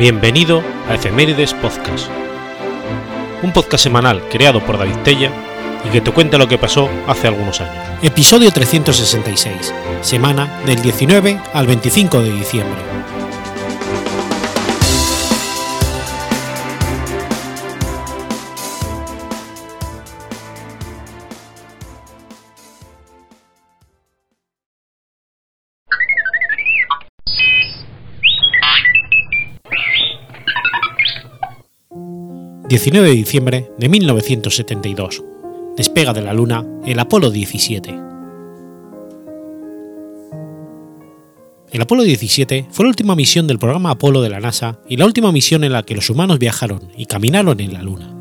Bienvenido a Efemérides Podcast, un podcast semanal creado por David Tella y que te cuenta lo que pasó hace algunos años. Episodio 366, semana del 19 al 25 de diciembre. 19 de diciembre de 1972. Despega de la Luna el Apolo 17. El Apolo 17 fue la última misión del programa Apolo de la NASA y la última misión en la que los humanos viajaron y caminaron en la Luna.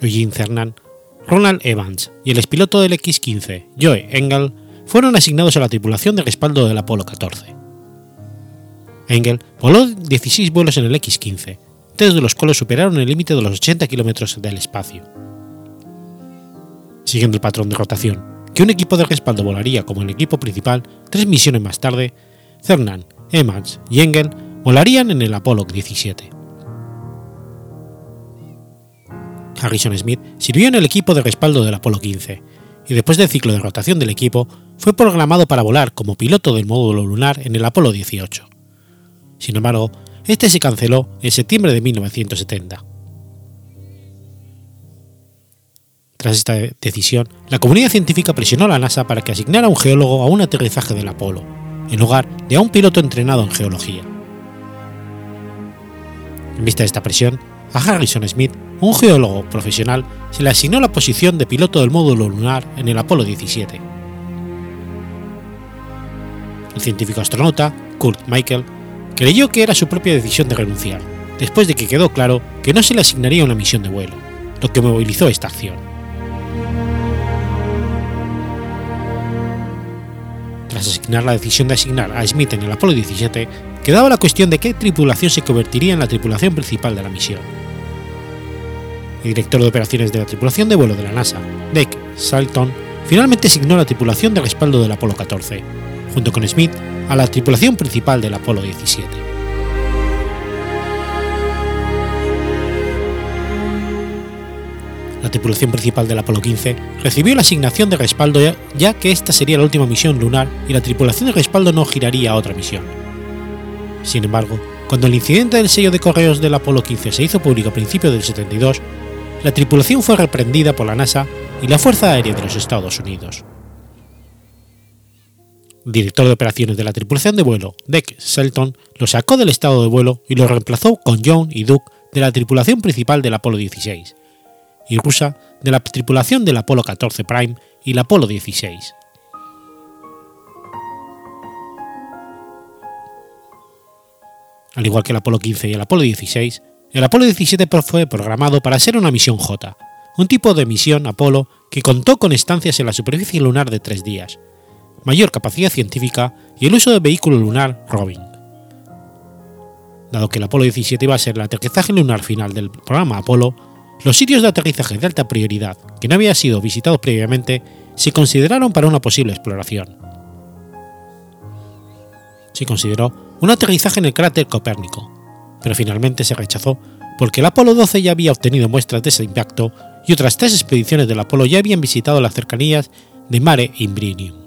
Eugene Cernan, Ronald Evans y el expiloto del X-15, Joe Engel, fueron asignados a la tripulación de respaldo del Apolo 14. Engel voló 16 vuelos en el X-15, tres de los cuales superaron el límite de los 80 km del espacio. Siguiendo el patrón de rotación, que un equipo de respaldo volaría como el equipo principal tres misiones más tarde, Cernan, Evans y Engel volarían en el Apolo 17. Harrison Smith sirvió en el equipo de respaldo del Apolo 15 y después del ciclo de rotación del equipo fue programado para volar como piloto del módulo lunar en el Apolo 18. Sin embargo, este se canceló en septiembre de 1970. Tras esta decisión, la comunidad científica presionó a la NASA para que asignara un geólogo a un aterrizaje del Apolo, en lugar de a un piloto entrenado en geología. En vista de esta presión, a Harrison Smith, un geólogo profesional, se le asignó la posición de piloto del módulo lunar en el Apolo 17. El científico astronauta, Kurt Michael, creyó que era su propia decisión de renunciar, después de que quedó claro que no se le asignaría una misión de vuelo, lo que movilizó esta acción. Tras asignar la decisión de asignar a Smith en el Apolo 17, quedaba la cuestión de qué tripulación se convertiría en la tripulación principal de la misión. El director de operaciones de la tripulación de vuelo de la NASA, Dick Salton, finalmente asignó la tripulación de respaldo del Apolo 14, junto con Smith a la tripulación principal del Apolo 17. La tripulación principal del Apolo 15 recibió la asignación de respaldo ya, que esta sería la última misión lunar y la tripulación de respaldo no giraría a otra misión. Sin embargo, cuando el incidente del sello de correos del Apolo 15 se hizo público a principios del 72, la tripulación fue reprendida por la NASA y la Fuerza Aérea de los Estados Unidos director de operaciones de la tripulación de vuelo, Dick Shelton, lo sacó del estado de vuelo y lo reemplazó con John y Duke de la tripulación principal del Apolo 16, y Rusa de la tripulación del Apolo 14 Prime y el Apolo 16. Al igual que el Apolo 15 y el Apolo 16, el Apolo 17 fue programado para ser una misión J, un tipo de misión Apolo que contó con estancias en la superficie lunar de tres días, mayor capacidad científica y el uso del vehículo lunar Robin. Dado que el Apolo 17 iba a ser el aterrizaje lunar final del programa Apolo, los sitios de aterrizaje de alta prioridad que no habían sido visitados previamente se consideraron para una posible exploración. Se consideró un aterrizaje en el cráter Copérnico, pero finalmente se rechazó porque el Apolo 12 ya había obtenido muestras de ese impacto y otras tres expediciones del Apolo ya habían visitado las cercanías de Mare Imbrium.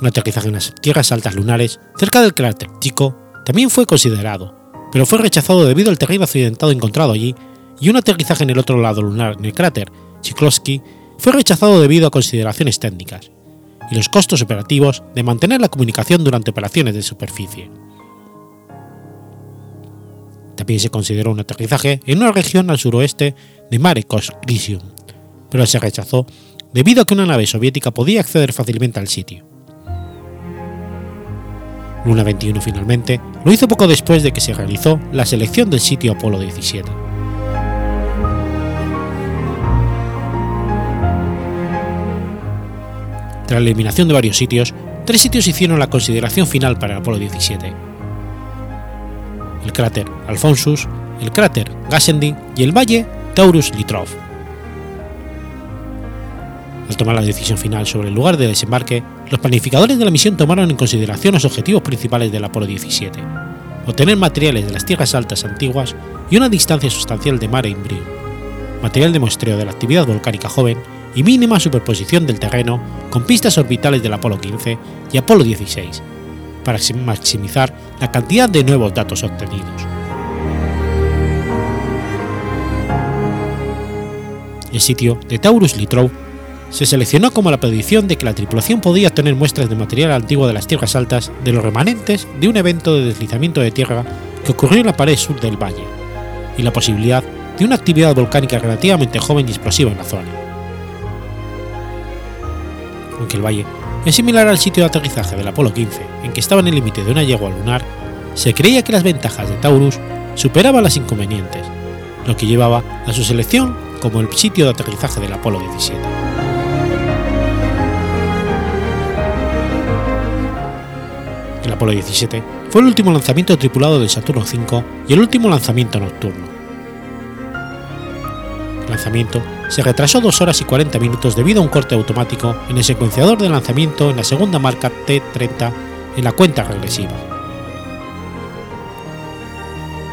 Un aterrizaje en las tierras altas lunares cerca del cráter Chico también fue considerado, pero fue rechazado debido al terreno accidentado encontrado allí y un aterrizaje en el otro lado lunar en el cráter Chiklovsky fue rechazado debido a consideraciones técnicas y los costos operativos de mantener la comunicación durante operaciones de superficie. También se consideró un aterrizaje en una región al suroeste de Mare Cosgrisium, pero se rechazó debido a que una nave soviética podía acceder fácilmente al sitio. Luna 21 finalmente lo hizo poco después de que se realizó la selección del sitio Apolo 17. Tras la eliminación de varios sitios, tres sitios hicieron la consideración final para el Apolo 17. El cráter Alphonsus, el cráter Gassendi y el valle Taurus Litrov. Al tomar la decisión final sobre el lugar de desembarque, los planificadores de la misión tomaron en consideración los objetivos principales del Apolo 17, obtener materiales de las tierras altas antiguas y una distancia sustancial de mare imbrium, material de muestreo de la actividad volcánica joven y mínima superposición del terreno con pistas orbitales del Apolo 15 y Apolo 16, para maximizar la cantidad de nuevos datos obtenidos. El sitio de Taurus Litrou se seleccionó como la predicción de que la tripulación podía obtener muestras de material antiguo de las tierras altas de los remanentes de un evento de deslizamiento de tierra que ocurrió en la pared sur del valle, y la posibilidad de una actividad volcánica relativamente joven y explosiva en la zona. Aunque el valle es similar al sitio de aterrizaje del Apolo 15, en que estaba en el límite de una yegua lunar, se creía que las ventajas de Taurus superaban las inconvenientes, lo que llevaba a su selección como el sitio de aterrizaje del Apolo 17. Apolo 17 fue el último lanzamiento tripulado del Saturno V y el último lanzamiento nocturno. El lanzamiento se retrasó 2 horas y 40 minutos debido a un corte automático en el secuenciador de lanzamiento en la segunda marca T-30 en la cuenta regresiva.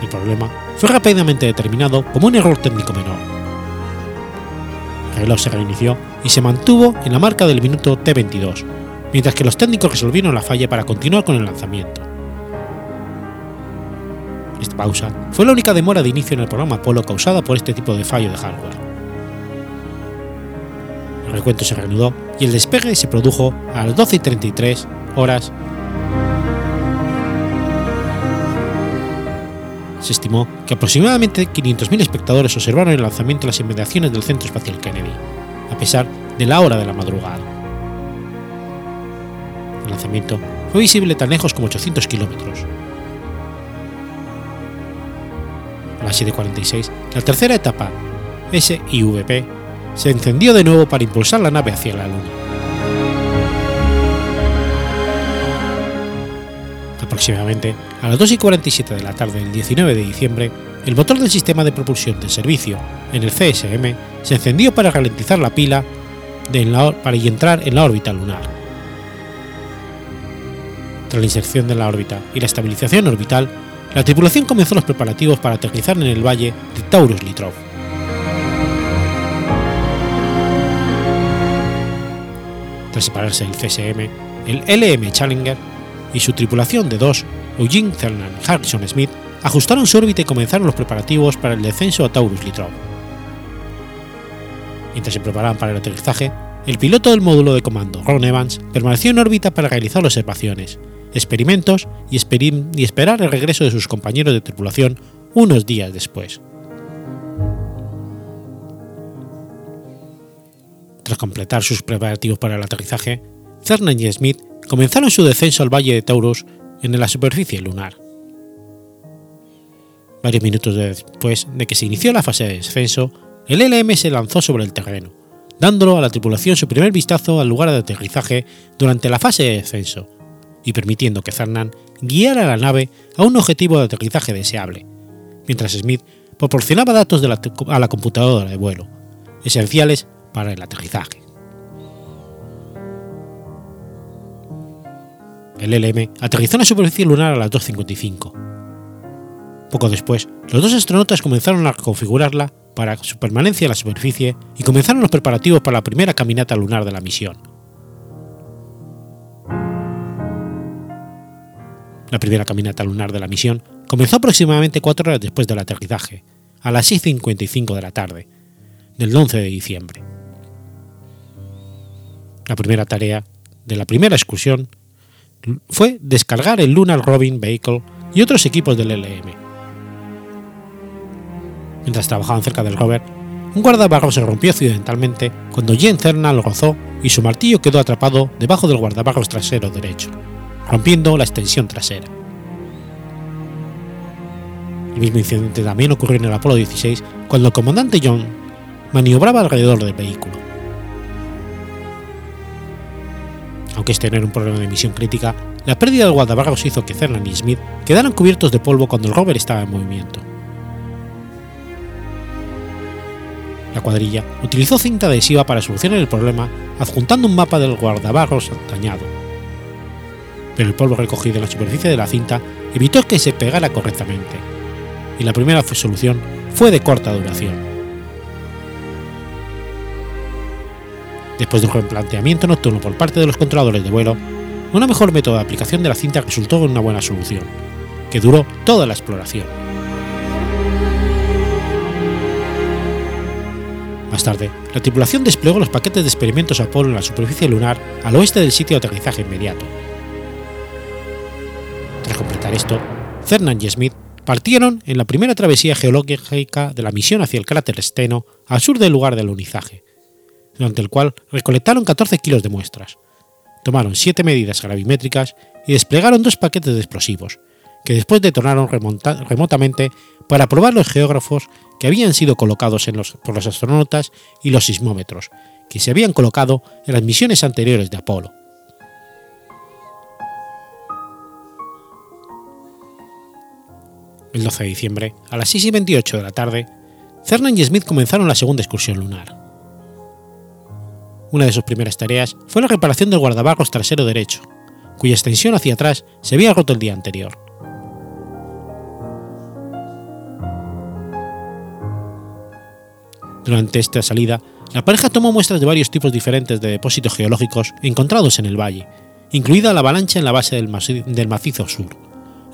El problema fue rápidamente determinado como un error técnico menor. El reloj se reinició y se mantuvo en la marca del minuto T22, mientras que los técnicos resolvieron la falla para continuar con el lanzamiento. Esta pausa fue la única demora de inicio en el programa Apolo causada por este tipo de fallo de hardware. El recuento se reanudó y el despegue se produjo a las 12.33 horas. Se estimó que aproximadamente 500.000 espectadores observaron el lanzamiento en las inmediaciones del Centro Espacial Kennedy, a pesar de la hora de la madrugada. Fue visible tan lejos como 800 kilómetros. A las 7.46, la tercera etapa, SIVP, se encendió de nuevo para impulsar la nave hacia la Luna. Aproximadamente a las 2.47 de la tarde del 19 de diciembre, el motor del sistema de propulsión del servicio en el CSM se encendió para ralentizar la pila de para entrar en la órbita lunar. Tras la inserción de la órbita y la estabilización orbital, la tripulación comenzó los preparativos para aterrizar en el valle de Taurus Litrov. Tras separarse del CSM, el LM Challenger y su tripulación de dos, Eugene Cernan y Harrison Smith, ajustaron su órbita y comenzaron los preparativos para el descenso a Taurus Litrov. Mientras se preparaban para el aterrizaje, el piloto del módulo de comando, Ron Evans, permaneció en órbita para realizar observaciones, experimentos y, esperar el regreso de sus compañeros de tripulación unos días después. Tras completar sus preparativos para el aterrizaje, Cernan y Smith comenzaron su descenso al valle de Taurus en la superficie lunar. Varios minutos después de que se inició la fase de descenso, el LM se lanzó sobre el terreno, dándolo a la tripulación su primer vistazo al lugar de aterrizaje durante la fase de descenso, y permitiendo que Cernan guiara la nave a un objetivo de aterrizaje deseable, mientras Smith proporcionaba datos a la computadora de vuelo, esenciales para el aterrizaje. El LM aterrizó en la superficie lunar a las 2.55. Poco después, los dos astronautas comenzaron a configurarla para su permanencia en la superficie y comenzaron los preparativos para la primera caminata lunar de la misión. La primera caminata lunar de la misión comenzó aproximadamente cuatro horas después del aterrizaje, a las 6.55 de la tarde, del 11 de diciembre. La primera tarea de la primera excursión fue descargar el Lunar Robin Vehicle y otros equipos del LM. Mientras trabajaban cerca del rover, un guardabarros se rompió accidentalmente cuando Jen Cerna lo rozó y su martillo quedó atrapado debajo del guardabarros trasero derecho, rompiendo la extensión trasera. El mismo incidente también ocurrió en el Apolo 16 cuando el comandante John maniobraba alrededor del vehículo. Aunque este no era un problema de misión crítica, la pérdida del guardabarros hizo que Cernan y Smith quedaran cubiertos de polvo cuando el rover estaba en movimiento. La cuadrilla utilizó cinta adhesiva para solucionar el problema adjuntando un mapa del guardabarros dañado. Pero el polvo recogido en la superficie de la cinta evitó que se pegara correctamente, y la primera solución fue de corta duración. Después de un replanteamiento nocturno por parte de los controladores de vuelo, una mejor método de aplicación de la cinta resultó en una buena solución, que duró toda la exploración. Más tarde, la tripulación desplegó los paquetes de experimentos Apolo en la superficie lunar al oeste del sitio de aterrizaje inmediato. Completar esto, Cernan y Smith partieron en la primera travesía geológica de la misión hacia el cráter Steno al sur del lugar del alunizaje, durante el cual recolectaron 14 kilos de muestras, tomaron 7 medidas gravimétricas y desplegaron dos paquetes de explosivos, que después detonaron remotamente para probar los geógrafos que habían sido colocados por los astronautas y los sismómetros, que se habían colocado en las misiones anteriores de Apolo. El 12 de diciembre, a las 6 y 28 de la tarde, Cernan y Smith comenzaron la segunda excursión lunar. Una de sus primeras tareas fue la reparación del guardabarros trasero derecho, cuya extensión hacia atrás se había roto el día anterior. Durante esta salida, la pareja tomó muestras de varios tipos diferentes de depósitos geológicos encontrados en el valle, incluida la avalancha en la base del, macizo sur,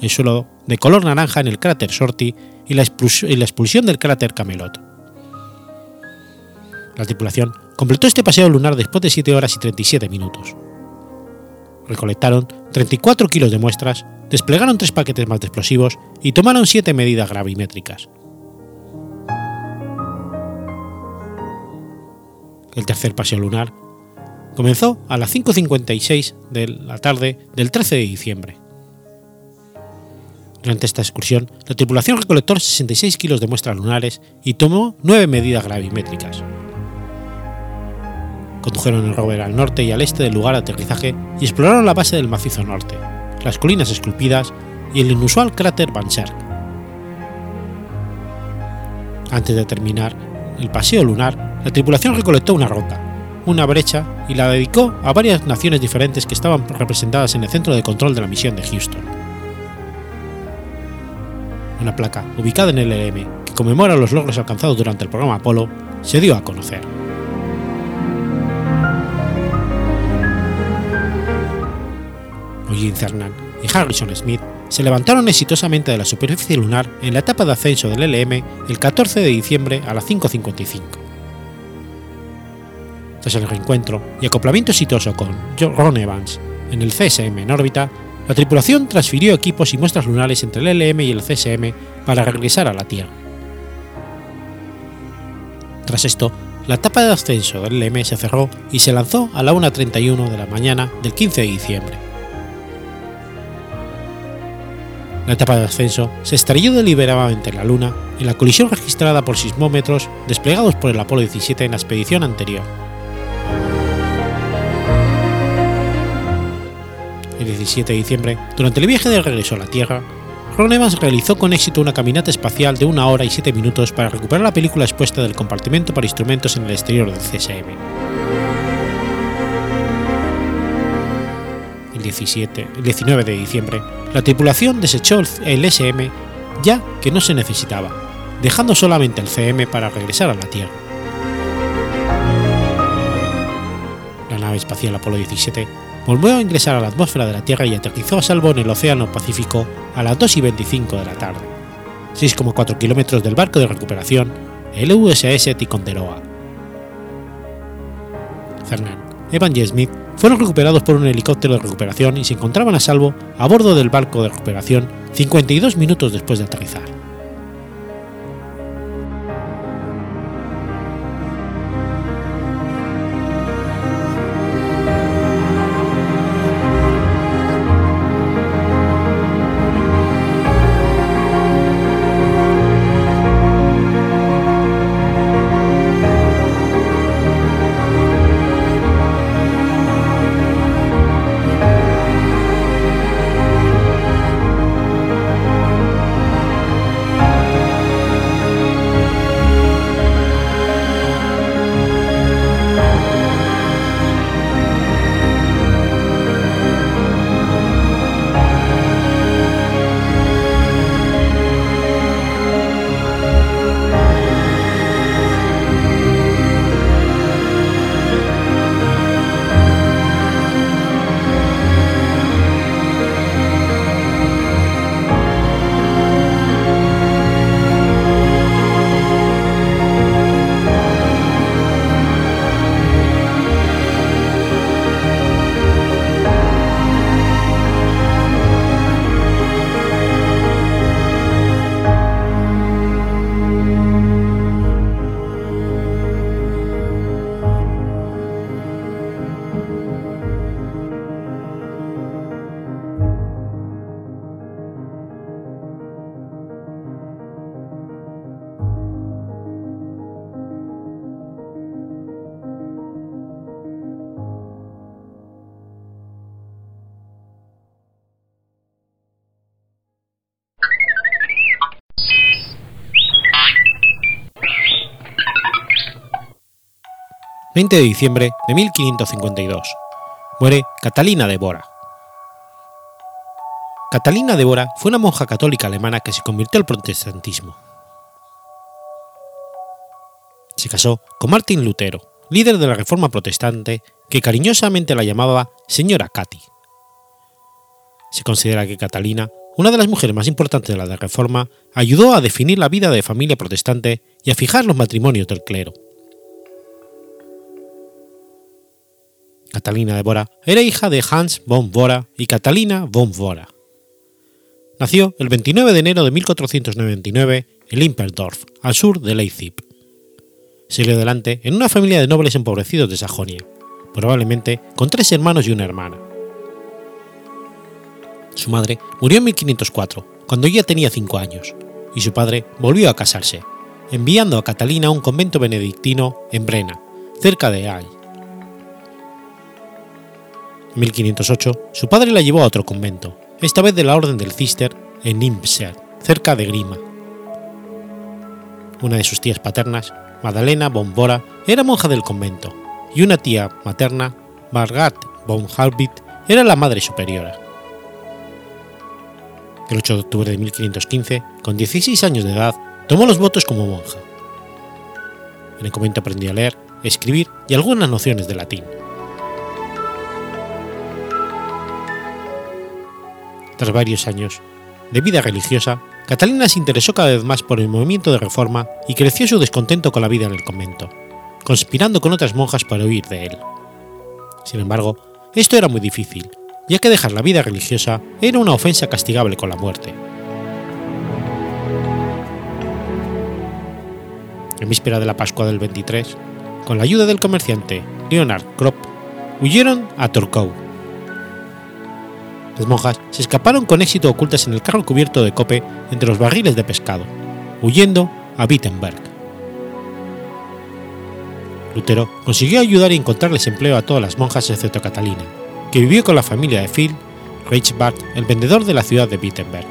el suelo de color naranja en el cráter Shorty y la, expulsión del cráter Camelot. La tripulación completó este paseo lunar después de 7 horas y 37 minutos. Recolectaron 34 kilos de muestras, desplegaron tres paquetes más de explosivos y tomaron siete medidas gravimétricas. el tercer paseo lunar, comenzó a las 5.56 de la tarde del 13 de diciembre. Durante esta excursión, la tripulación recolectó 66 kilos de muestras lunares y tomó nueve medidas gravimétricas. Condujeron el rover al norte y al este del lugar de aterrizaje y exploraron la base del macizo norte, las colinas esculpidas y el inusual cráter Van. Antes de terminar el paseo lunar, la tripulación recolectó una roca, una brecha y la dedicó a varias naciones diferentes que estaban representadas en el centro de control de la misión de Houston. Una placa ubicada en el LM que conmemora los logros alcanzados durante el programa Apolo se dio a conocer. Eugene Cernan y Harrison Smith se levantaron exitosamente de la superficie lunar en la etapa de ascenso del LM el 14 de diciembre a las 5.55 tras el reencuentro y acoplamiento exitoso con Ron Evans en el CSM en órbita, la tripulación transfirió equipos y muestras lunares entre el LM y el CSM para regresar a la Tierra. Tras esto, la etapa de ascenso del LM se cerró y se lanzó a la 1.31 de la mañana del 15 de diciembre. La etapa de ascenso se estrelló deliberadamente en la Luna en la colisión registrada por sismómetros desplegados por el Apolo 17 en la expedición anterior, el 17 de diciembre, durante el viaje de regreso a la Tierra, Ron Evans realizó con éxito una caminata espacial de una hora y siete minutos para recuperar la película expuesta del compartimento para instrumentos en el exterior del CSM. El, 17, el 19 de diciembre, la tripulación desechó el SM ya que no se necesitaba, dejando solamente el CM para regresar a la Tierra. La nave espacial Apolo 17 volvió a ingresar a la atmósfera de la Tierra y aterrizó a salvo en el Océano Pacífico a las 2 y 25 de la tarde, 6,4 kilómetros del barco de recuperación, el USS Ticonderoga. Fernand, Evan y Smith fueron recuperados por un helicóptero de recuperación y se encontraban a salvo a bordo del barco de recuperación 52 minutos después de aterrizar. 20 de diciembre de 1552. Muere Catalina de Bora. Catalina de Bora fue una monja católica alemana que se convirtió al protestantismo. Se casó con Martín Lutero, líder de la Reforma Protestante, que cariñosamente la llamaba Señora Cati. Se considera que Catalina, una de las mujeres más importantes de la Reforma, ayudó a definir la vida de familia protestante y a fijar los matrimonios del clero. Catalina de Bora era hija de Hans von Bora y Catalina von Bora. Nació el 29 de enero de 1499 en Limperdorf, al sur de Leipzig. Salió adelante en una familia de nobles empobrecidos de Sajonia, probablemente con tres hermanos y una hermana. Su madre murió en 1504, cuando ella tenía cinco años, y su padre volvió a casarse, enviando a Catalina a un convento benedictino en Brena, cerca de Ay. En 1508, su padre la llevó a otro convento, esta vez de la Orden del Cister, en Nimscher, cerca de Grima. Una de sus tías paternas, Madalena von Bora, era monja del convento, y una tía materna, Margat von Halbit, era la madre superiora. El 8 de octubre de 1515, con 16 años de edad, tomó los votos como monja. En el convento aprendió a leer, escribir y algunas nociones de latín. Tras varios años de vida religiosa, Catalina se interesó cada vez más por el movimiento de reforma y creció su descontento con la vida en el convento, conspirando con otras monjas para huir de él. Sin embargo, esto era muy difícil, ya que dejar la vida religiosa era una ofensa castigable con la muerte. En víspera de la Pascua del 23, con la ayuda del comerciante Leonard Kropp, huyeron a Torkow. Las monjas se escaparon con éxito ocultas en el carro cubierto de cope entre los barriles de pescado, huyendo a Wittenberg. Lutero consiguió ayudar y encontrarles empleo a todas las monjas excepto Catalina, que vivió con la familia de Phil Reichbart, el vendedor de la ciudad de Wittenberg,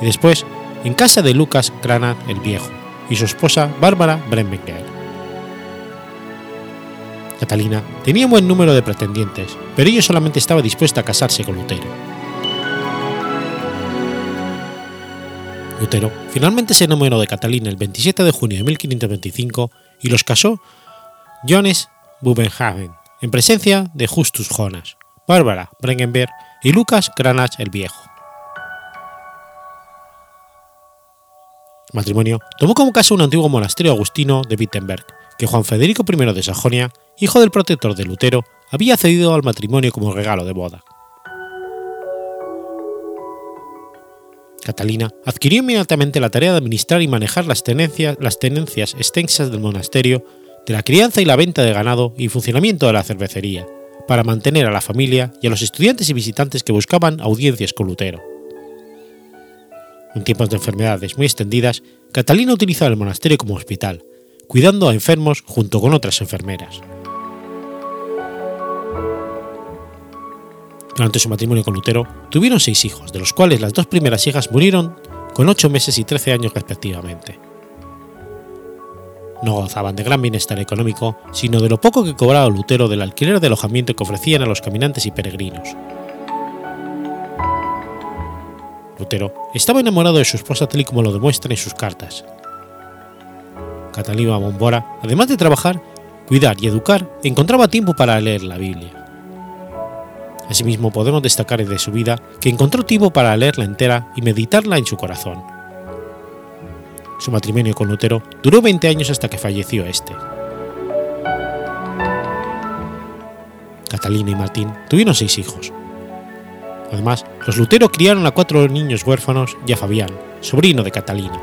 y después en casa de Lucas Cranach el Viejo y su esposa Bárbara Bremberger. Catalina tenía un buen número de pretendientes, pero ella solamente estaba dispuesta a casarse con Lutero. Lutero finalmente se enamoró de Catalina el 27 de junio de 1525 y los casó Johannes Bubenhagen, en presencia de Justus Jonas, Bárbara Brengenberg y Lucas Cranach el Viejo. El matrimonio tomó como casa un antiguo monasterio agustino de Wittenberg, que Juan Federico I de Sajonia, hijo del protector de Lutero, había cedido al matrimonio como regalo de boda. Catalina adquirió inmediatamente la tarea de administrar y manejar las tenencias, las tenencias extensas del monasterio, de la crianza y la venta de ganado y funcionamiento de la cervecería, para mantener a la familia y a los estudiantes y visitantes que buscaban audiencias con Lutero. En tiempos de enfermedades muy extendidas, Catalina utilizaba el monasterio como hospital, cuidando a enfermos junto con otras enfermeras. Durante su matrimonio con Lutero, tuvieron seis hijos, de los cuales las dos primeras hijas murieron con ocho meses y trece años respectivamente. No gozaban de gran bienestar económico, sino de lo poco que cobraba Lutero del alquiler de alojamiento que ofrecían a los caminantes y peregrinos. Lutero estaba enamorado de su esposa tal y como lo demuestra en sus cartas. Catalina Bombora, además de trabajar, cuidar y educar, encontraba tiempo para leer la Biblia. Asimismo, podemos destacar de su vida que encontró tiempo para leerla entera y meditarla en su corazón. Su matrimonio con Lutero duró 20 años hasta que falleció este. Catalina y Martín tuvieron seis hijos. Además, los Lutero criaron a cuatro niños huérfanos y a Fabián, sobrino de Catalina.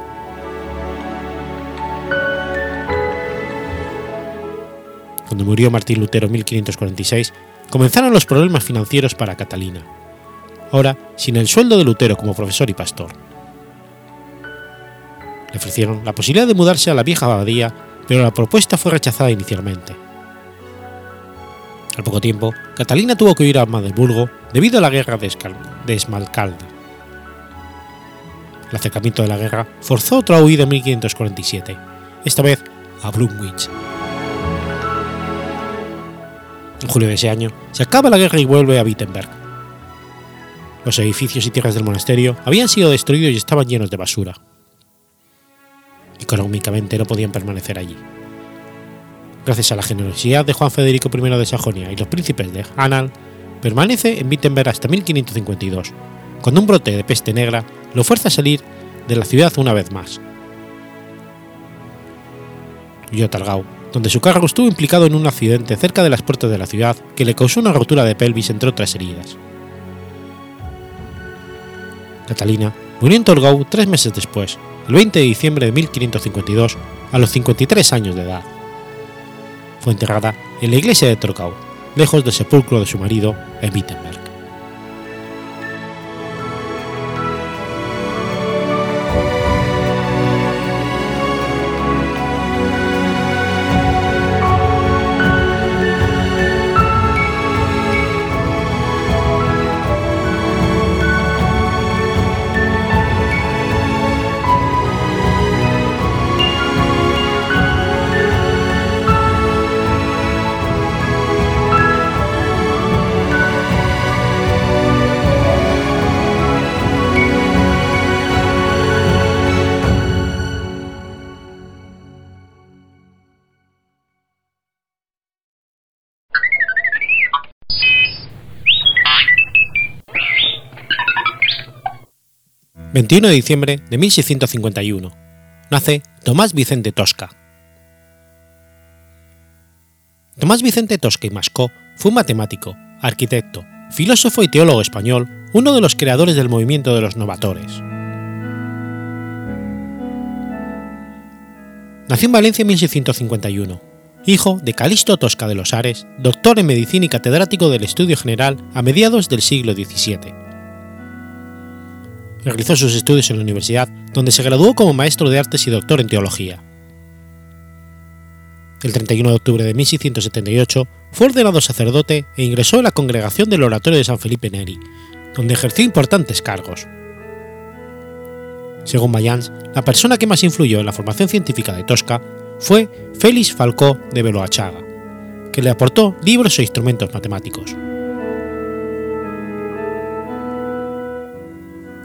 Cuando murió Martín Lutero en 1546, comenzaron los problemas financieros para Catalina, ahora sin el sueldo de Lutero como profesor y pastor. Le ofrecieron la posibilidad de mudarse a la vieja abadía, pero la propuesta fue rechazada inicialmente. Al poco tiempo, Catalina tuvo que huir a Magdeburgo debido a la guerra de Esmalcalda. El acercamiento de la guerra forzó otra huida en 1547, esta vez a Blumwich. En julio de ese año se acaba la guerra y vuelve a Wittenberg. Los edificios y tierras del monasterio habían sido destruidos y estaban llenos de basura. Económicamente no podían permanecer allí. Gracias a la generosidad de Juan Federico I de Sajonia y los príncipes de Anhalt, permanece en Wittenberg hasta 1552, cuando un brote de peste negra lo fuerza a salir de la ciudad una vez más. Yotargau, donde su cargo estuvo implicado en un accidente cerca de las puertas de la ciudad que le causó una rotura de pelvis entre otras heridas. Catalina murió en Torgau tres meses después, el 20 de diciembre de 1552, a los 53 años de edad. Fue enterrada en la iglesia de Torgau, lejos del sepulcro de su marido en Wittenberg. 21 de diciembre de 1651. Nace Tomás Vicente Tosca. Tomás Vicente Tosca y Mascó fue un matemático, arquitecto, filósofo y teólogo español, uno de los creadores del movimiento de los novatores. Nació en Valencia en 1651, hijo de Calixto Tosca de los Ares, doctor en medicina y catedrático del Estudio General a mediados del siglo XVII Realizó sus estudios en la universidad, donde se graduó como maestro de artes y doctor en teología. El 31 de octubre de 1678 fue ordenado sacerdote e ingresó en la congregación del Oratorio de San Felipe Neri, donde ejerció importantes cargos. Según Mayans, la persona que más influyó en la formación científica de Tosca fue Félix Falcó de Beloachaga, que le aportó libros e instrumentos matemáticos.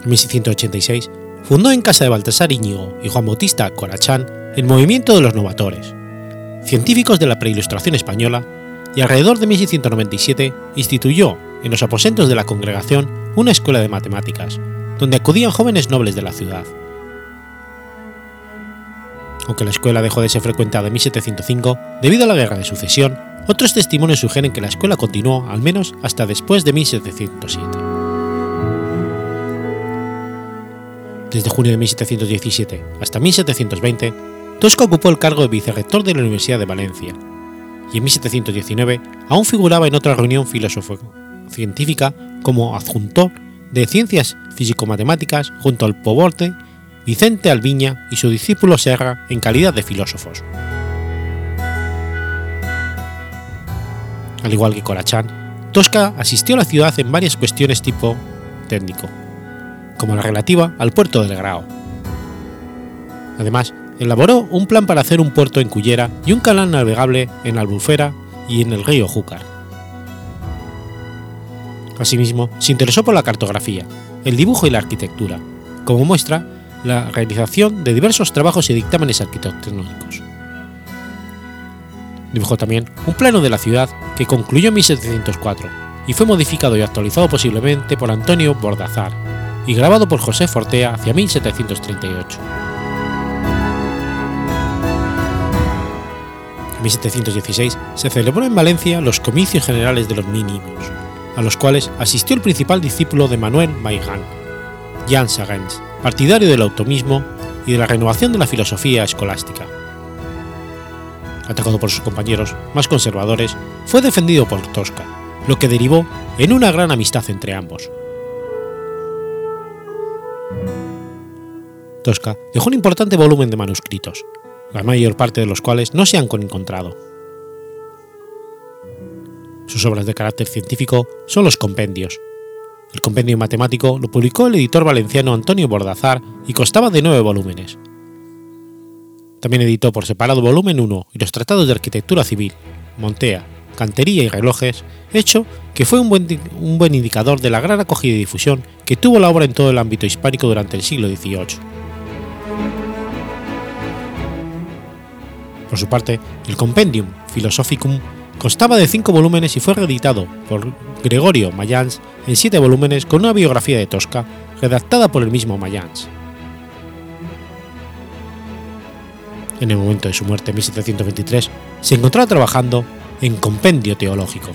1686, fundó en casa de Baltasar Íñigo y Juan Bautista Corachán el movimiento de los novatores, científicos de la preilustración española, y alrededor de 1697 instituyó en los aposentos de la congregación una escuela de matemáticas, donde acudían jóvenes nobles de la ciudad. Aunque la escuela dejó de ser frecuentada en 1705 debido a la guerra de sucesión, otros testimonios sugieren que la escuela continuó al menos hasta después de 1707. Desde junio de 1717 hasta 1720, Tosca ocupó el cargo de vicerrector de la Universidad de Valencia, y en 1719 aún figuraba en otra reunión filosófico-científica como adjuntor de Ciencias Físico-Matemáticas junto al Poborte, Vicente Alviña y su discípulo Serra en calidad de filósofos. Al igual que Corachán, Tosca asistió a la ciudad en varias cuestiones tipo técnico, como la relativa al puerto del Grao. Además, elaboró un plan para hacer un puerto en Cullera y un canal navegable en Albufera y en el río Júcar. Asimismo, se interesó por la cartografía, el dibujo y la arquitectura, como muestra la realización de diversos trabajos y dictámenes arquitectónicos. Dibujó también un plano de la ciudad que concluyó en 1704 y fue modificado y actualizado posiblemente por Antonio Bordazar, y grabado por José Fortea hacia 1738. En 1716 se celebró en Valencia los comicios generales de los mínimos, a los cuales asistió el principal discípulo de Manuel Maigán, Jan Sagens, partidario del automismo y de la renovación de la filosofía escolástica. Atacado por sus compañeros más conservadores, fue defendido por Tosca, lo que derivó en una gran amistad entre ambos, Tosca dejó un importante volumen de manuscritos, la mayor parte de los cuales no se han encontrado. Sus obras de carácter científico son los compendios. El compendio matemático lo publicó el editor valenciano Antonio Bordazar y constaba de nueve volúmenes. También editó por separado volumen 1 y los tratados de arquitectura civil, Montea, cantería y relojes, hecho que fue un buen, un buen indicador de la gran acogida y difusión que tuvo la obra en todo el ámbito hispánico durante el siglo XVIII. Por su parte, el Compendium Philosophicum constaba de cinco volúmenes y fue reeditado por Gregorio Mayans en siete volúmenes con una biografía de Tosca redactada por el mismo Mayans. En el momento de su muerte en 1723, se encontraba trabajando en Compendio Teológico.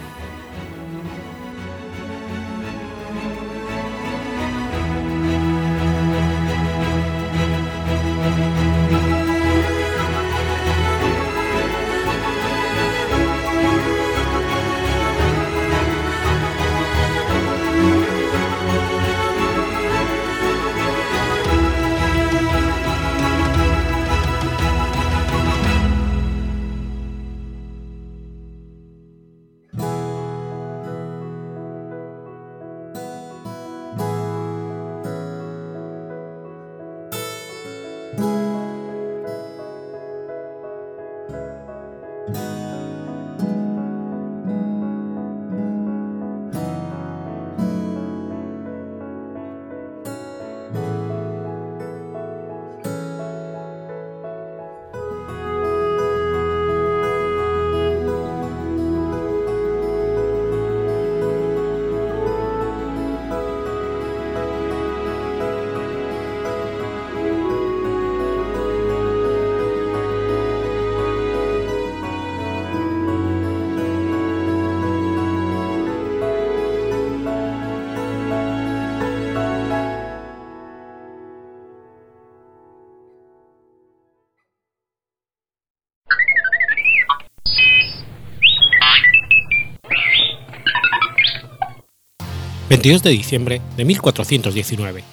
22 de diciembre de 1419.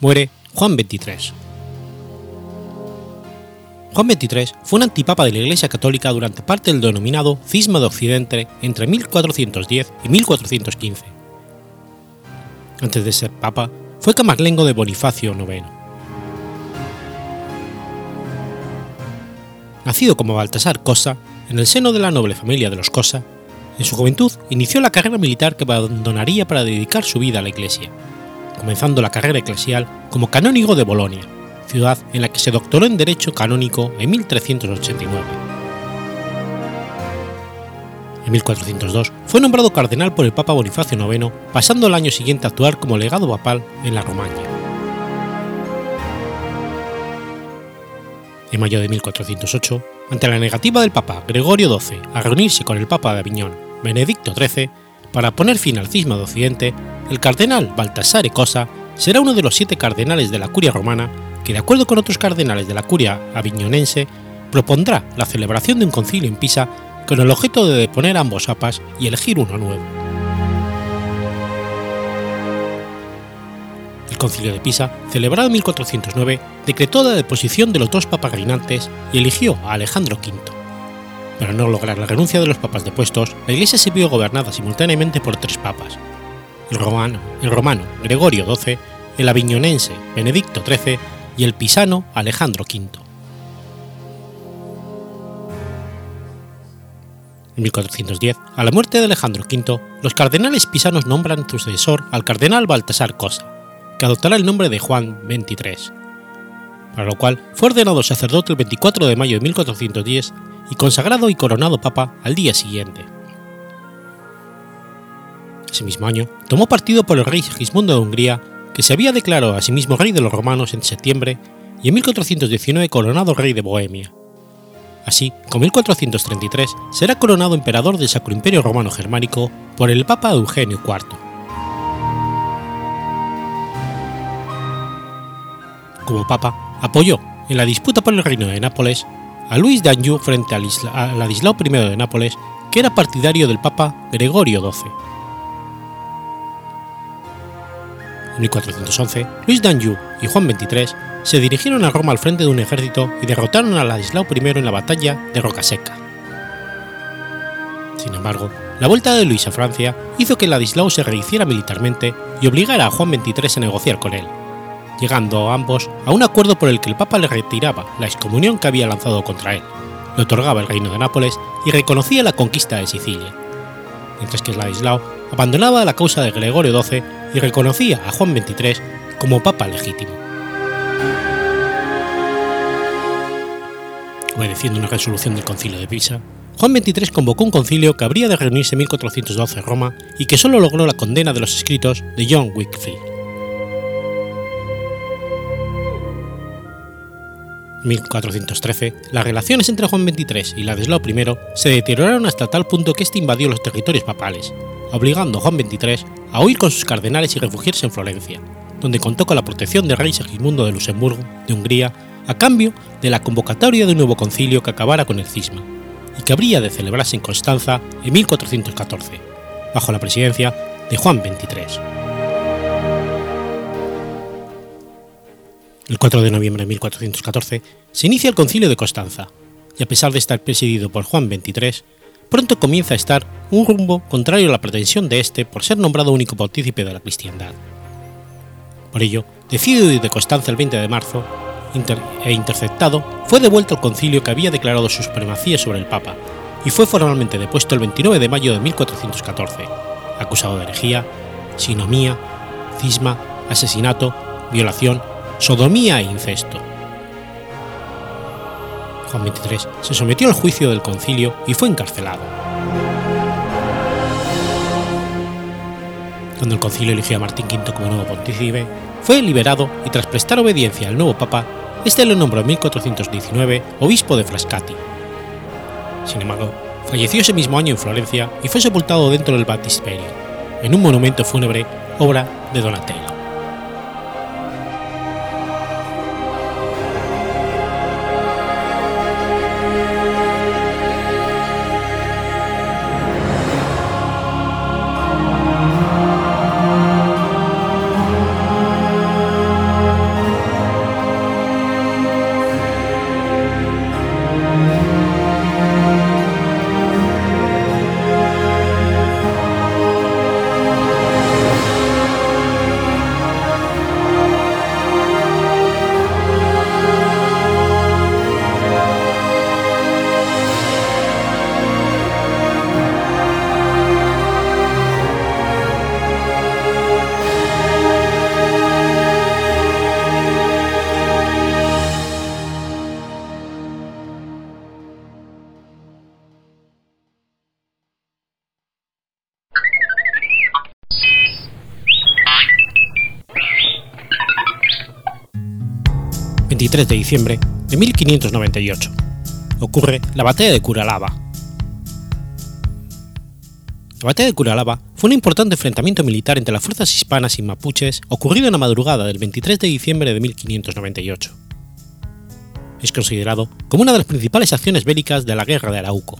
Muere Juan XXIII. Juan XXIII fue un antipapa de la Iglesia Católica durante parte del denominado Cisma de Occidente entre 1410 y 1415. Antes de ser papa, fue camarlengo de Bonifacio IX. Nacido como Baltasar Cosa, en el seno de la noble familia de los Cosa, en su juventud inició la carrera militar que abandonaría para dedicar su vida a la Iglesia, comenzando la carrera eclesial como canónigo de Bolonia, ciudad en la que se doctoró en Derecho Canónico en 1389. En 1402 fue nombrado cardenal por el Papa Bonifacio IX, pasando el año siguiente a actuar como legado papal en la Romaña. En mayo de 1408, ante la negativa del Papa Gregorio XII a reunirse con el Papa de Aviñón Benedicto XIII, para poner fin al cisma de Occidente, el cardenal Baltasar Cosa será uno de los siete cardenales de la curia romana que, de acuerdo con otros cardenales de la curia aviñonense, propondrá la celebración de un concilio en Pisa con el objeto de deponer ambos papas y elegir uno nuevo. El concilio de Pisa, celebrado en 1409, decretó la deposición de los dos papas reinantes y eligió a Alejandro V para no lograr la renuncia de los papas depuestos, la Iglesia se vio gobernada simultáneamente por tres papas: el romano, el romano Gregorio XII, el aviñonense Benedicto XIII y el pisano Alejandro V. En 1410, a la muerte de Alejandro V, los cardenales pisanos nombran sucesor al cardenal Baltasar Cosa, que adoptará el nombre de Juan XXIII, para lo cual fue ordenado sacerdote el 24 de mayo de 1410 y consagrado y coronado papa al día siguiente. Ese mismo año tomó partido por el rey Sigismundo de Hungría, que se había declarado a sí mismo rey de los romanos en septiembre, y en 1419 coronado rey de Bohemia. Así, con 1433 será coronado emperador del Sacro Imperio Romano Germánico por el Papa Eugenio IV. Como papa, apoyó, en la disputa por el reino de Nápoles, a Luis de Anjou frente a Ladislao I de Nápoles, que era partidario del Papa Gregorio XII. En 1411, Luis de Anjou y Juan XXIII se dirigieron a Roma al frente de un ejército y derrotaron a Ladislao I en la batalla de Rocaseca. Sin embargo, la vuelta de Luis a Francia hizo que Ladislao se rehiciera militarmente y obligara a Juan XXIII a negociar con él, llegando ambos a un acuerdo por el que el Papa le retiraba la excomunión que había lanzado contra él, le otorgaba el reino de Nápoles y reconocía la conquista de Sicilia, mientras que Ladislao abandonaba la causa de Gregorio XII y reconocía a Juan XXIII como papa legítimo. Obedeciendo una resolución del concilio de Pisa, Juan XXIII convocó un concilio que habría de reunirse en 1412 en Roma y que solo logró la condena de los escritos de John Wycliffe. 1413, las relaciones entre Juan XXIII y Ladislao I se deterioraron hasta tal punto que éste invadió los territorios papales, obligando a Juan XXIII a huir con sus cardenales y refugiarse en Florencia, donde contó con la protección del rey Segismundo de Luxemburgo, de Hungría, a cambio de la convocatoria de un nuevo concilio que acabara con el cisma, y que habría de celebrarse en Constanza en 1414, bajo la presidencia de Juan XXIII. El 4 de noviembre de 1414 se inicia el concilio de Constanza, y a pesar de estar presidido por Juan XXIII, pronto comienza a estar un rumbo contrario a la pretensión de éste por ser nombrado único partícipe de la cristiandad. Por ello, decidido ir de Constanza el 20 de marzo, e interceptado, fue devuelto al concilio que había declarado su supremacía sobre el Papa y fue formalmente depuesto el 29 de mayo de 1414, acusado de herejía, sinomía, cisma, asesinato, violación, sodomía e incesto. Juan XXIII se sometió al juicio del concilio y fue encarcelado. Cuando el concilio eligió a Martín V como nuevo pontífice, fue liberado y tras prestar obediencia al nuevo papa, este lo nombró en 1419 obispo de Frascati. Sin embargo, falleció ese mismo año en Florencia y fue sepultado dentro del Batisperio, en un monumento fúnebre obra de Donatello. 23 de diciembre de 1598. Ocurre la batalla de Curalaba. La batalla de Curalaba fue un importante enfrentamiento militar entre las fuerzas hispanas y mapuches ocurrido en la madrugada del 23 de diciembre de 1598. Es considerado como una de las principales acciones bélicas de la Guerra de Arauco.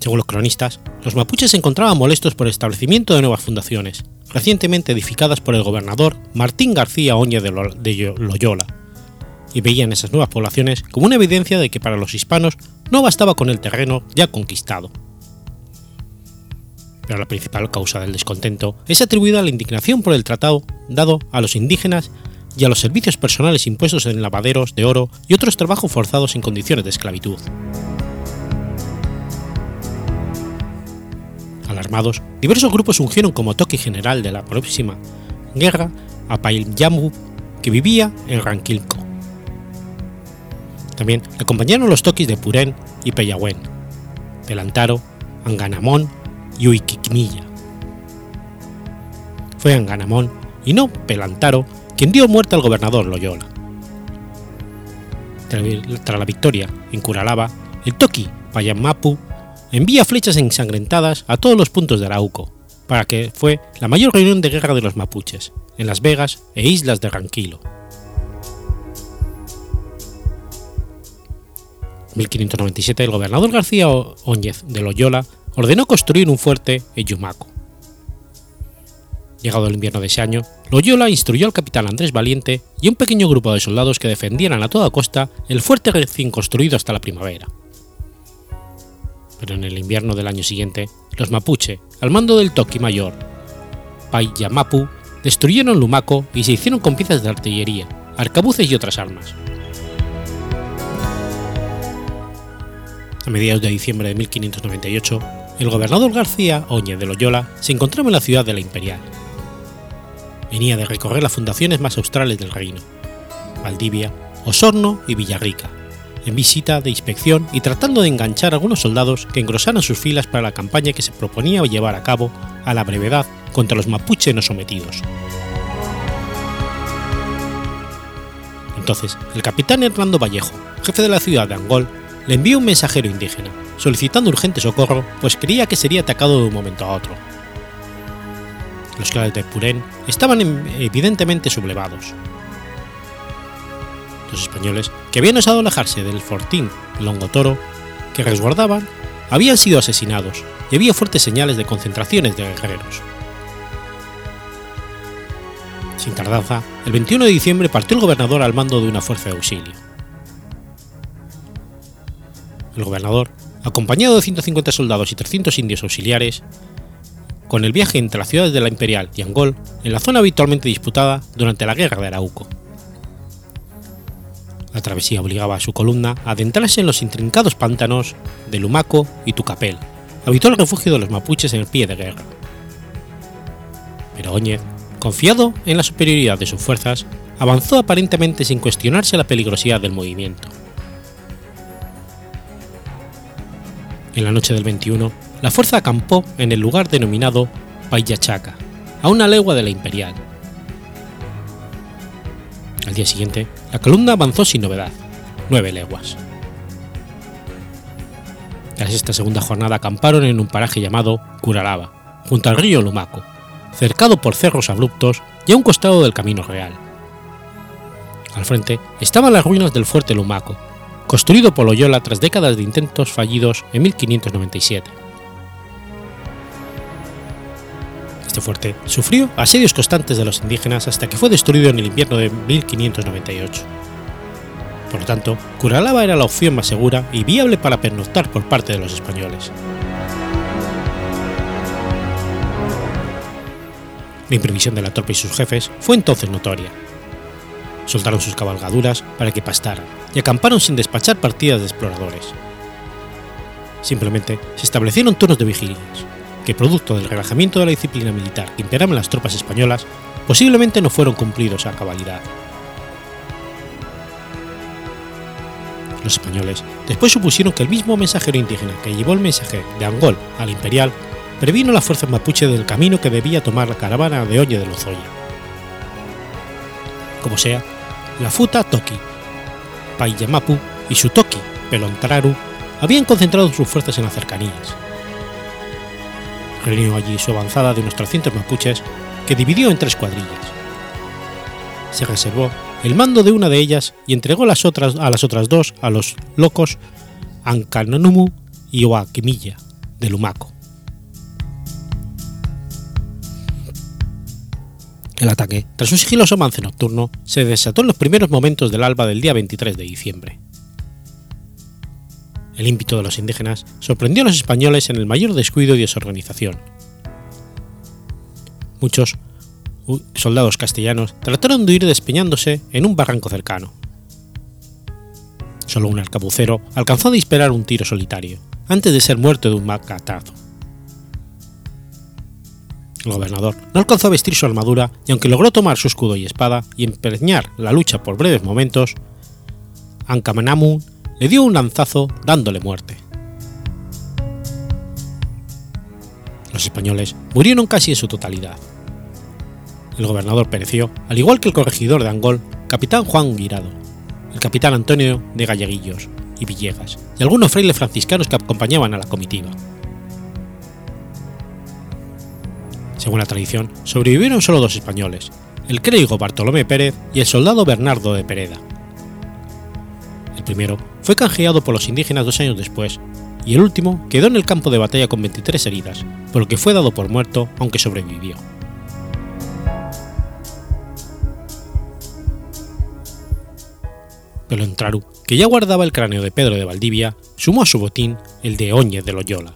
Según los cronistas, los mapuches se encontraban molestos por el establecimiento de nuevas fundaciones, recientemente edificadas por el gobernador Martín García Oña de Loyola, y veían esas nuevas poblaciones como una evidencia de que para los hispanos no bastaba con el terreno ya conquistado. Pero la principal causa del descontento es atribuida a la indignación por el tratado dado a los indígenas y a los servicios personales impuestos en lavaderos de oro y otros trabajos forzados en condiciones de esclavitud. Alarmados, diversos grupos ungieron como toque general de la próxima guerra a Pailyamu, que vivía en Ranquilco. También acompañaron los toquis de Purén y Peyahuen, Pelantaro, Anganamón y Uiquiquinilla. Fue Anganamón y no Pelantaro quien dio muerte al gobernador Loyola. Tras la victoria en Curalaba, el toqui Payamapu envía flechas ensangrentadas a todos los puntos de Arauco, para que fue la mayor reunión de guerra de los mapuches, en Las Vegas e Islas de Ranquilo. 1597 el gobernador García Óñez de Loyola ordenó construir un fuerte en Yumaco. Llegado el invierno de ese año, Loyola instruyó al capitán Andrés Valiente y un pequeño grupo de soldados que defendieran a toda costa el fuerte recién construido hasta la primavera pero en el invierno del año siguiente, los mapuche, al mando del Toki mayor Payamapu, destruyeron Lumaco y se hicieron con piezas de artillería, arcabuces y otras armas. A mediados de diciembre de 1598, el gobernador García Oñez de Loyola se encontraba en la ciudad de la Imperial. Venía de recorrer las fundaciones más australes del reino, Valdivia, Osorno y Villarrica, en visita de inspección y tratando de enganchar a algunos soldados que engrosaran sus filas para la campaña que se proponía llevar a cabo a la brevedad contra los mapuches no sometidos. Entonces, el capitán Hernando Vallejo, jefe de la ciudad de Angol, le envió un mensajero indígena, solicitando urgente socorro, pues creía que sería atacado de un momento a otro. Los clanes de Purén estaban evidentemente sublevados. Españoles, que habían osado alejarse del fortín Longotoro, que resguardaban, habían sido asesinados y había fuertes señales de concentraciones de guerreros. Sin tardanza, el 21 de diciembre partió el gobernador al mando de una fuerza de auxilio. El gobernador, acompañado de 150 soldados y 300 indios auxiliares, con el viaje entre las ciudades de la Imperial y Angol en la zona habitualmente disputada durante la Guerra de Arauco. La travesía obligaba a su columna a adentrarse en los intrincados pantanos de Lumaco y Tucapel, habitual refugio de los mapuches en el pie de guerra. Pero Óñez confiado en la superioridad de sus fuerzas, avanzó aparentemente sin cuestionarse la peligrosidad del movimiento. En la noche del 21, la fuerza acampó en el lugar denominado Payachaca, a una legua de la Imperial. Al día siguiente, la columna avanzó sin novedad, nueve leguas. Tras esta segunda jornada acamparon en un paraje llamado Curalaba, junto al río Lumaco, cercado por cerros abruptos y a un costado del camino real. Al frente estaban las ruinas del fuerte Lumaco, construido por Loyola tras décadas de intentos fallidos en 1597. Fuerte sufrió asedios constantes de los indígenas hasta que fue destruido en el invierno de 1598. Por lo tanto, Curalaba era la opción más segura y viable para pernoctar por parte de los españoles. La imprevisión de la tropa y sus jefes fue entonces notoria. Soltaron sus cabalgaduras para que pastaran y acamparon sin despachar partidas de exploradores. Simplemente se establecieron turnos de vigilias, que producto del relajamiento de la disciplina militar que imperaba las tropas españolas, posiblemente no fueron cumplidos a cabalidad. Los españoles después supusieron que el mismo mensajero indígena que llevó el mensaje de Angol al imperial previno las fuerzas mapuche del camino que debía tomar la caravana de Oñe de Lozoya. Como sea, la Futa Toki, Paiyamapu y su Toki, Pelontraru, habían concentrado sus fuerzas en las cercanías. Reunió allí su avanzada de unos 300 mapuches, que dividió en tres cuadrillas. Se reservó el mando de una de ellas y entregó las otras, a las otras dos a los locos Ankananumu y Oakimilla, de Lumaco. El ataque, tras un sigiloso avance nocturno, se desató en los primeros momentos del alba del día 23 de diciembre. El ímpetu de los indígenas sorprendió a los españoles en el mayor descuido y desorganización. Muchos soldados castellanos trataron de huir despeñándose en un barranco cercano. Solo un arcabucero alcanzó a disparar un tiro solitario, antes de ser muerto de un macatazo. El gobernador no alcanzó a vestir su armadura y aunque logró tomar su escudo y espada y empeñar la lucha por breves momentos, Ankamenamun le dio un lanzazo dándole muerte. Los españoles murieron casi en su totalidad. El gobernador pereció, al igual que el corregidor de Angol, capitán Juan Guirado, el capitán Antonio de Galleguillos y Villegas, y algunos frailes franciscanos que acompañaban a la comitiva. Según la tradición, sobrevivieron solo dos españoles, el clérigo Bartolomé Pérez y el soldado Bernardo de Pereda. El primero fue canjeado por los indígenas dos años después, y el último quedó en el campo de batalla con 23 heridas, por lo que fue dado por muerto aunque sobrevivió. Pelontraru, que ya guardaba el cráneo de Pedro de Valdivia, sumó a su botín el de Óñez de Loyola.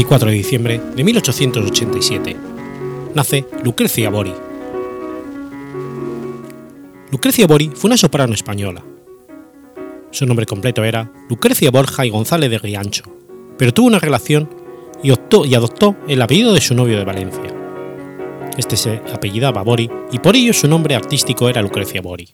24 de diciembre de 1887. Nace Lucrecia Bori. Lucrecia Bori fue una soprano española. Su nombre completo era Lucrecia Borja y González de Riancho, pero tuvo una relación y, optó, y adoptó el apellido de su novio de Valencia. Este se apellidaba Bori y por ello su nombre artístico era Lucrecia Bori.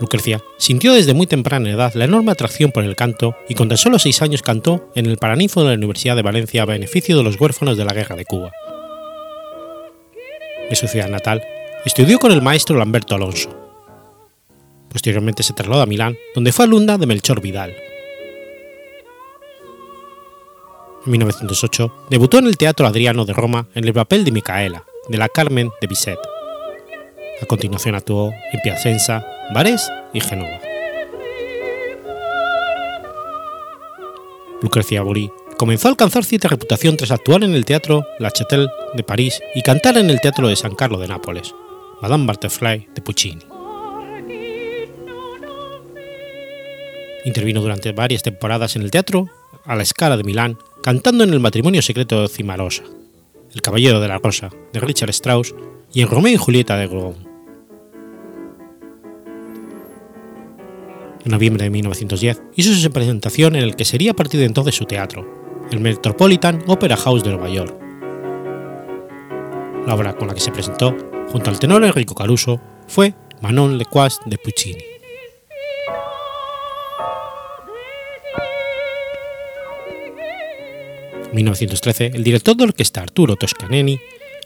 Lucrecia sintió desde muy temprana edad la enorme atracción por el canto y con tan solo seis años cantó en el Paraninfo de la Universidad de Valencia a beneficio de los huérfanos de la Guerra de Cuba. En su ciudad natal, estudió con el maestro Lamberto Alonso. Posteriormente se trasladó a Milán, donde fue alumna de Melchor Vidal. En 1908 debutó en el Teatro Adriano de Roma en el papel de Micaela, de la Carmen de Bizet. A continuación actuó en Piacenza, Varese y Génova. Lucrecia Bori comenzó a alcanzar cierta reputación tras actuar en el Teatro La Châtel de París y cantar en el Teatro de San Carlo de Nápoles, Madame Butterfly de Puccini. Intervino durante varias temporadas en el Teatro a la Scala de Milán, cantando en El matrimonio secreto de Cimarosa, El caballero de la rosa de Richard Strauss y en Romeo y Julieta de Gorgon. En noviembre de 1910 hizo su presentación en el que sería a partir de entonces su teatro, el Metropolitan Opera House de Nueva York. La obra con la que se presentó, junto al tenor Enrico Caruso, fue Manon Lecois de Puccini. En 1913, el director de orquesta Arturo Toscanini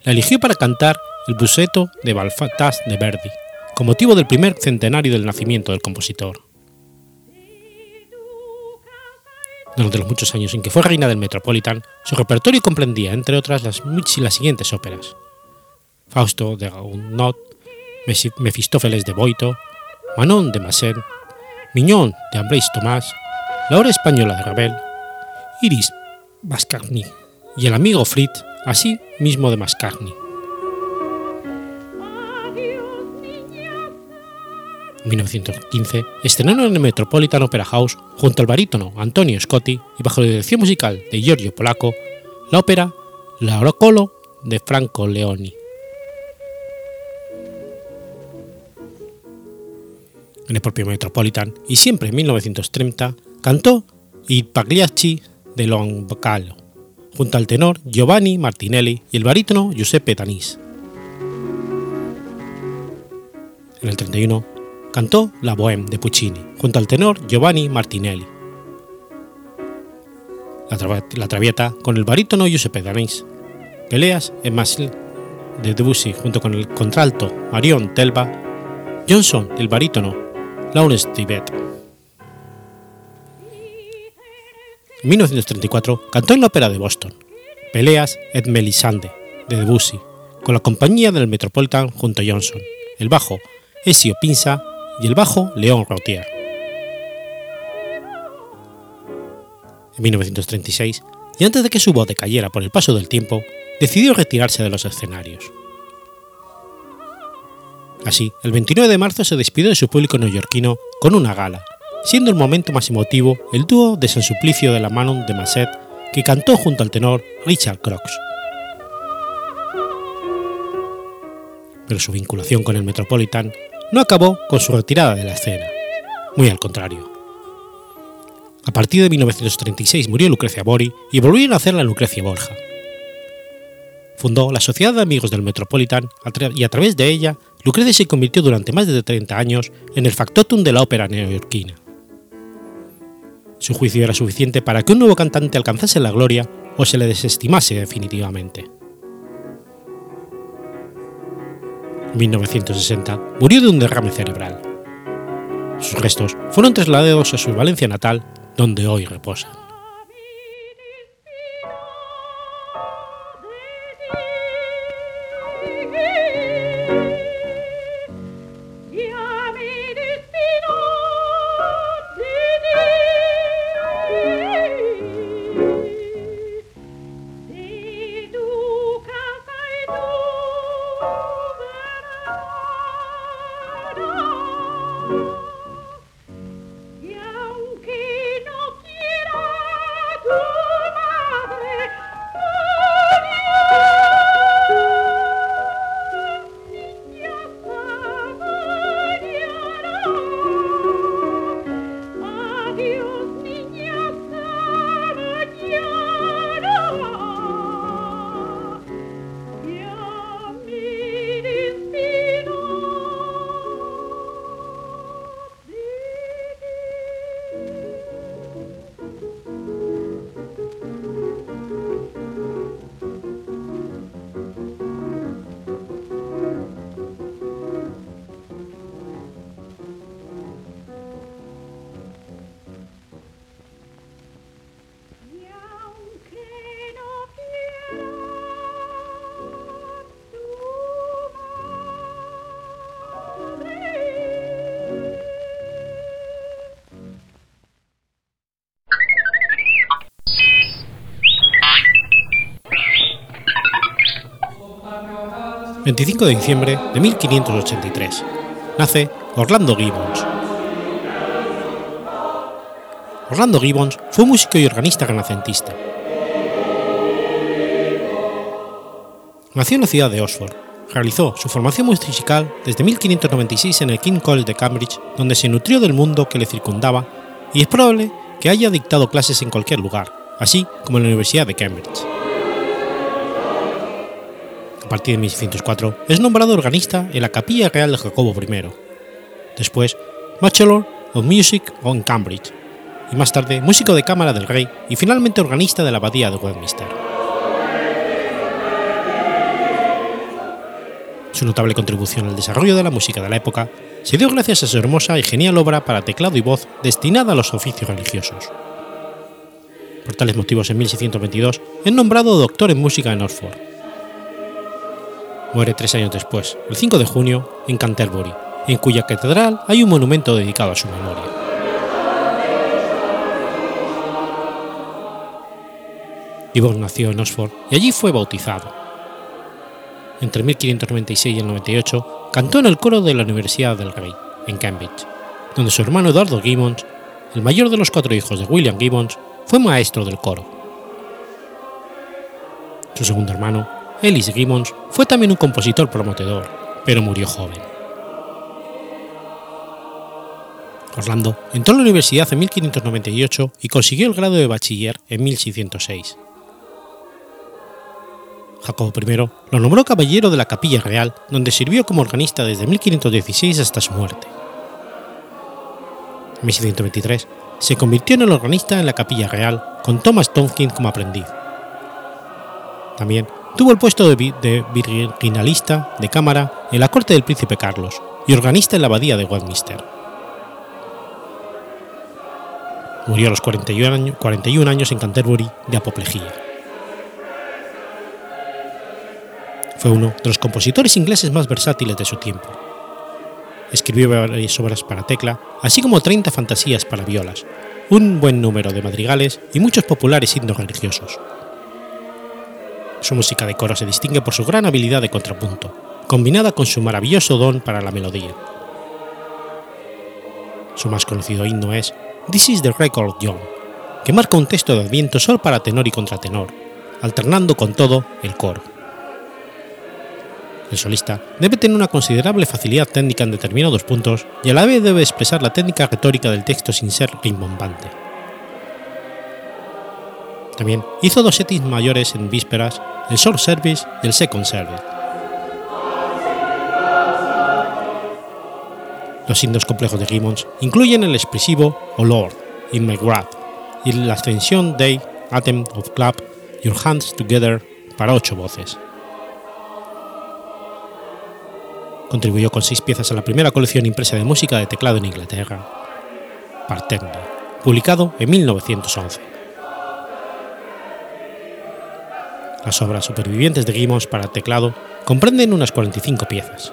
la eligió para cantar el Bussetto de Balfantas de Verdi, con motivo del primer centenario del nacimiento del compositor. Durante los muchos años en que fue reina del Metropolitan, su repertorio comprendía, entre otras, las, siguientes óperas: Fausto de Gounod, Mefistófeles de Boito, Manon de Massé, Miñón de Ambroise Thomas, La Hora Española de Ravel, Iris Mascagni y El Amigo Fritz, así mismo de Mascagni. 1915 estrenaron en el Metropolitan Opera House, junto al barítono Antonio Scotti y bajo la dirección musical de Giorgio Polacco, la ópera La Orocolo de Franco Leoni. En el propio Metropolitan, y siempre en 1930, cantó I Pagliacci de Lombocalo, junto al tenor Giovanni Martinelli y el barítono Giuseppe Tanis. En el 31 cantó La Bohème de Puccini, junto al tenor Giovanni Martinelli. La, tra Traviata con el barítono Giuseppe Danis. Peleas en Masil de Debussy junto con el contralto Marion Telba. Johnson, el barítono Lawrence Tibet. En 1934 cantó en la ópera de Boston, Peleas et Melisande, de Debussy, con la compañía del Metropolitan junto a Johnson, el bajo Ezio Pinza y el bajo León Rotier. En 1936, y antes de que su voz decayera por el paso del tiempo, decidió retirarse de los escenarios. Así, el 29 de marzo se despidió de su público neoyorquino con una gala, siendo el momento más emotivo el dúo de San Suplicio de la Manon de Masset que cantó junto al tenor Richard Crox. Pero su vinculación con el Metropolitan no acabó con su retirada de la escena, muy al contrario. A partir de 1936 murió Lucrecia Bori y volvieron a hacer la Lucrecia Borja. Fundó la Sociedad de Amigos del Metropolitan y a través de ella Lucrecia se convirtió durante más de 30 años en el factotum de la ópera neoyorquina. Su juicio era suficiente para que un nuevo cantante alcanzase la gloria o se le desestimase definitivamente. 1960 murió de un derrame cerebral. Sus restos fueron trasladados a su Valencia natal, donde hoy reposan. 25 de diciembre de 1583. Nace Orlando Gibbons. Orlando Gibbons fue músico y organista renacentista. Nació en la ciudad de Oxford. Realizó su formación musical desde 1596 en el King College de Cambridge, donde se nutrió del mundo que le circundaba, y es probable que haya dictado clases en cualquier lugar, así como en la Universidad de Cambridge. A partir de 1604 es nombrado organista en la Capilla Real de Jacobo I. Después, Bachelor of Music en Cambridge, y más tarde músico de cámara del rey y finalmente organista de la abadía de Westminster. Su notable contribución al desarrollo de la música de la época se dio gracias a su hermosa y genial obra para teclado y voz destinada a los oficios religiosos. Por tales motivos, en 1622 es nombrado doctor en música en Oxford. Muere tres años después, el 5 de junio, en Canterbury, en cuya catedral hay un monumento dedicado a su memoria. Gibbons nació en Oxford y allí fue bautizado. Entre 1596 y el 98 cantó en el coro de la Universidad del Rey, en Cambridge, donde su hermano Eduardo Gibbons, el mayor de los cuatro hijos de William Gibbons, fue maestro del coro. Su segundo hermano, Ellis Gibbons, fue también un compositor prometedor, pero murió joven. Orlando entró a la universidad en 1598 y consiguió el grado de bachiller en 1606. Jacobo I lo nombró caballero de la Capilla Real, donde sirvió como organista desde 1516 hasta su muerte. En 1623 se convirtió en el organista en la Capilla Real, con Thomas Tomkins como aprendiz. También tuvo el puesto de, virginalista de cámara en la corte del príncipe Carlos y organista en la abadía de Westminster. Murió a los 41 años, 41 años en Canterbury de apoplejía. Fue uno de los compositores ingleses más versátiles de su tiempo. Escribió varias obras para tecla, así como 30 fantasías para violas, un buen número de madrigales y muchos populares himnos religiosos. Su música de coro se distingue por su gran habilidad de contrapunto, combinada con su maravilloso don para la melodía. Su más conocido himno es This is the Record Young, que marca un texto de adviento solo para tenor y contratenor, alternando con todo el coro. El solista debe tener una considerable facilidad técnica en determinados puntos y a la vez debe expresar la técnica retórica del texto sin ser rimbombante. También hizo dos settings mayores en vísperas, el Short Service y el Second Service. Los himnos complejos de Gibbons incluyen el expresivo O Lord, In My Wrath y la extensión Day, Atem of Clap, Your Hands Together para ocho voces. Contribuyó con seis piezas a la primera colección impresa de música de teclado en Inglaterra, Parterni, publicado en 1911. Las obras supervivientes de Gibbons para teclado comprenden unas 45 piezas.